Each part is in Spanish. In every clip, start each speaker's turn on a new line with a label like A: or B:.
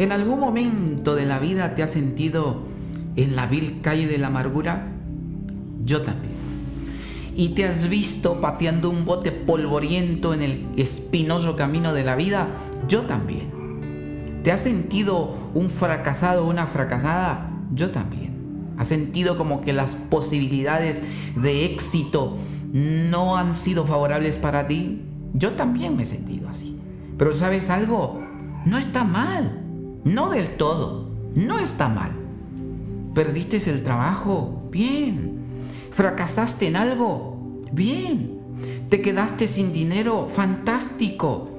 A: ¿En algún momento de la vida te has sentido en la vil calle de la amargura? Yo también. ¿Y te has visto pateando un bote polvoriento en el espinoso camino de la vida? Yo también. ¿Te has sentido un fracasado o una fracasada? Yo también. ¿Has sentido como que las posibilidades de éxito no han sido favorables para ti? Yo también me he sentido así. Pero sabes algo, no está mal. No del todo. No está mal. ¿Perdiste el trabajo? Bien. ¿Fracasaste en algo? Bien. ¿Te quedaste sin dinero? Fantástico.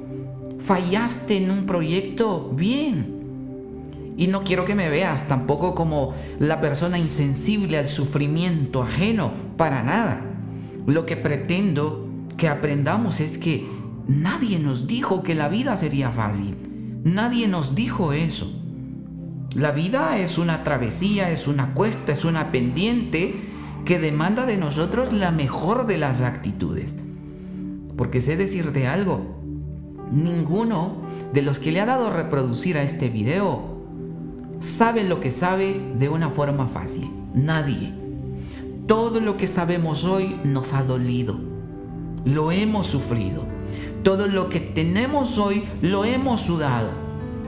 A: ¿Fallaste en un proyecto? Bien. Y no quiero que me veas tampoco como la persona insensible al sufrimiento ajeno, para nada. Lo que pretendo que aprendamos es que nadie nos dijo que la vida sería fácil. Nadie nos dijo eso. La vida es una travesía, es una cuesta, es una pendiente que demanda de nosotros la mejor de las actitudes. Porque sé decirte algo, ninguno de los que le ha dado reproducir a este video sabe lo que sabe de una forma fácil. Nadie. Todo lo que sabemos hoy nos ha dolido. Lo hemos sufrido. Todo lo que tenemos hoy lo hemos sudado.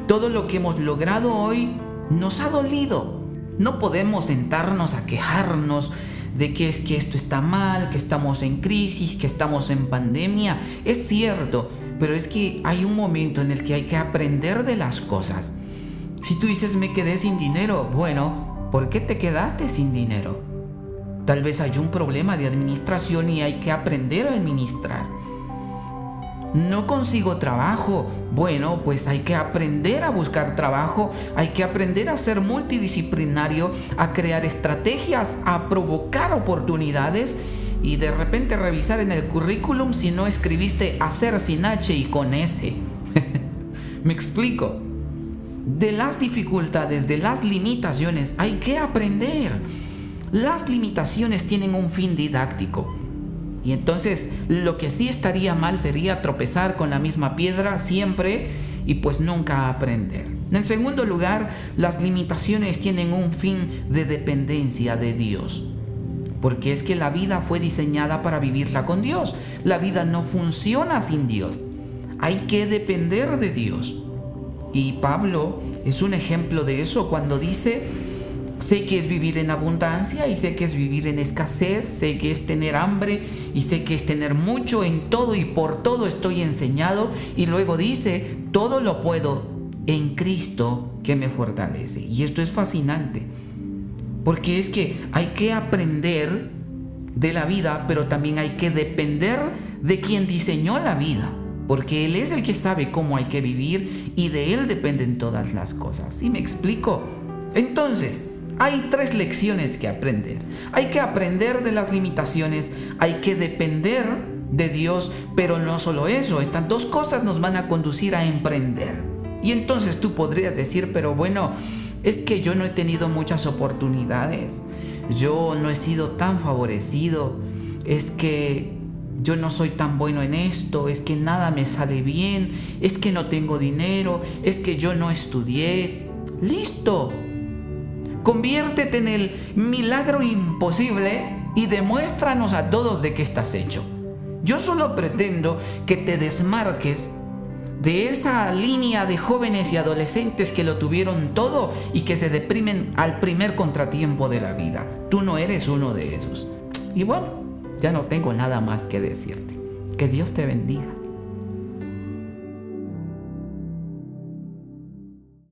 A: Todo lo que hemos logrado hoy nos ha dolido. No podemos sentarnos a quejarnos de que es que esto está mal, que estamos en crisis, que estamos en pandemia. Es cierto, pero es que hay un momento en el que hay que aprender de las cosas. Si tú dices me quedé sin dinero, bueno, ¿por qué te quedaste sin dinero? Tal vez hay un problema de administración y hay que aprender a administrar. No consigo trabajo. Bueno, pues hay que aprender a buscar trabajo, hay que aprender a ser multidisciplinario, a crear estrategias, a provocar oportunidades y de repente revisar en el currículum si no escribiste hacer sin H y con S. Me explico. De las dificultades, de las limitaciones, hay que aprender. Las limitaciones tienen un fin didáctico. Y entonces lo que sí estaría mal sería tropezar con la misma piedra siempre y pues nunca aprender. En segundo lugar, las limitaciones tienen un fin de dependencia de Dios. Porque es que la vida fue diseñada para vivirla con Dios. La vida no funciona sin Dios. Hay que depender de Dios. Y Pablo es un ejemplo de eso cuando dice, Sé que es vivir en abundancia y sé que es vivir en escasez, sé que es tener hambre y sé que es tener mucho en todo y por todo estoy enseñado. Y luego dice, todo lo puedo en Cristo que me fortalece. Y esto es fascinante, porque es que hay que aprender de la vida, pero también hay que depender de quien diseñó la vida, porque Él es el que sabe cómo hay que vivir y de Él dependen todas las cosas. ¿Sí me explico? Entonces, hay tres lecciones que aprender. Hay que aprender de las limitaciones, hay que depender de Dios, pero no solo eso, estas dos cosas nos van a conducir a emprender. Y entonces tú podrías decir, pero bueno, es que yo no he tenido muchas oportunidades, yo no he sido tan favorecido, es que yo no soy tan bueno en esto, es que nada me sale bien, es que no tengo dinero, es que yo no estudié. Listo, Conviértete en el milagro imposible y demuéstranos a todos de qué estás hecho. Yo solo pretendo que te desmarques de esa línea de jóvenes y adolescentes que lo tuvieron todo y que se deprimen al primer contratiempo de la vida. Tú no eres uno de esos. Y bueno, ya no tengo nada más que decirte. Que Dios te bendiga.